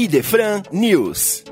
Idefran News.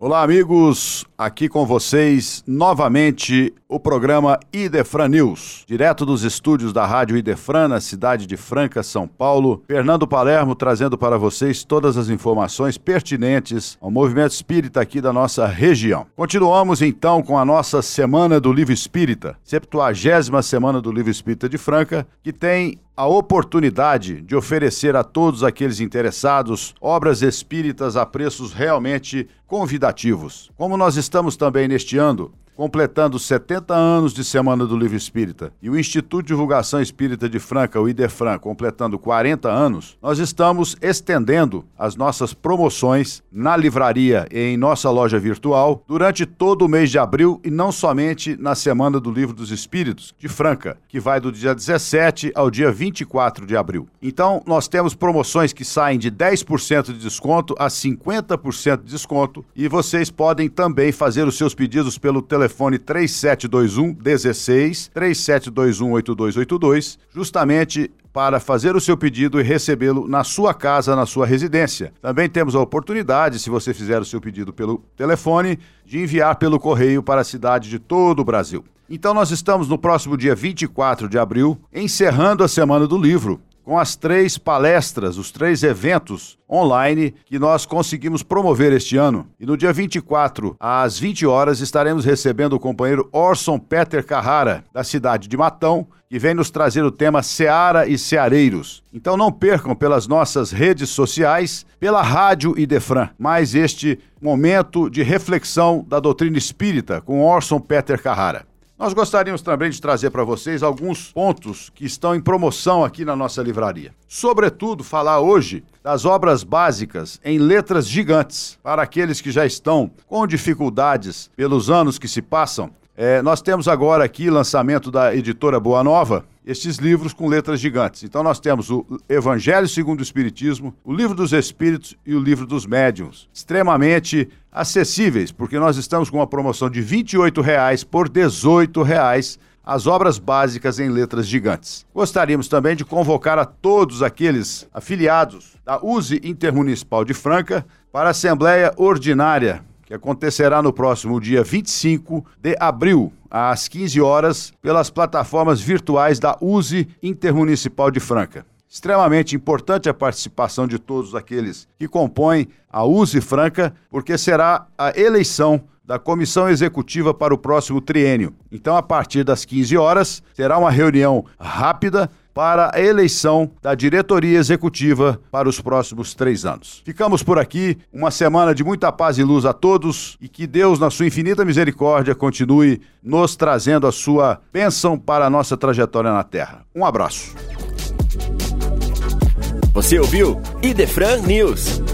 Olá, amigos. Aqui com vocês novamente o programa Idefran News, direto dos estúdios da Rádio Idefran, na cidade de Franca, São Paulo. Fernando Palermo trazendo para vocês todas as informações pertinentes ao movimento espírita aqui da nossa região. Continuamos então com a nossa Semana do Livro Espírita, 70 Semana do Livro Espírita de Franca, que tem a oportunidade de oferecer a todos aqueles interessados obras espíritas a preços realmente convidativos. Como nós estamos também neste ano completando 70 anos de Semana do Livro Espírita, e o Instituto de Divulgação Espírita de Franca, o IDEFRAN, completando 40 anos, nós estamos estendendo as nossas promoções na livraria e em nossa loja virtual durante todo o mês de abril e não somente na Semana do Livro dos Espíritos de Franca, que vai do dia 17 ao dia 24 de abril. Então, nós temos promoções que saem de 10% de desconto a 50% de desconto e vocês podem também fazer os seus pedidos pelo telefone telefone 3721 16 3721 8282, justamente para fazer o seu pedido e recebê-lo na sua casa, na sua residência. Também temos a oportunidade, se você fizer o seu pedido pelo telefone, de enviar pelo correio para a cidade de todo o Brasil. Então nós estamos no próximo dia 24 de abril, encerrando a Semana do Livro com as três palestras, os três eventos online que nós conseguimos promover este ano. E no dia 24, às 20 horas, estaremos recebendo o companheiro Orson Peter Carrara, da cidade de Matão, que vem nos trazer o tema Seara e Ceareiros. Então não percam pelas nossas redes sociais, pela Rádio Idefran, mais este momento de reflexão da doutrina espírita com Orson Peter Carrara. Nós gostaríamos também de trazer para vocês alguns pontos que estão em promoção aqui na nossa livraria. Sobretudo, falar hoje das obras básicas em letras gigantes. Para aqueles que já estão com dificuldades pelos anos que se passam, é, nós temos agora aqui lançamento da editora Boa Nova, estes livros com letras gigantes. Então nós temos o Evangelho segundo o Espiritismo, o Livro dos Espíritos e o Livro dos Médiuns, extremamente acessíveis, porque nós estamos com uma promoção de R$ 28,00 por R$ 18,00 as obras básicas em letras gigantes. Gostaríamos também de convocar a todos aqueles afiliados da USE Intermunicipal de Franca para a Assembleia Ordinária acontecerá no próximo dia 25 de abril, às 15 horas, pelas plataformas virtuais da USE Intermunicipal de Franca. Extremamente importante a participação de todos aqueles que compõem a USE Franca, porque será a eleição da comissão executiva para o próximo triênio. Então, a partir das 15 horas, terá uma reunião rápida para a eleição da diretoria executiva para os próximos três anos. Ficamos por aqui, uma semana de muita paz e luz a todos e que Deus, na sua infinita misericórdia, continue nos trazendo a sua bênção para a nossa trajetória na Terra. Um abraço. Você ouviu Idefran News.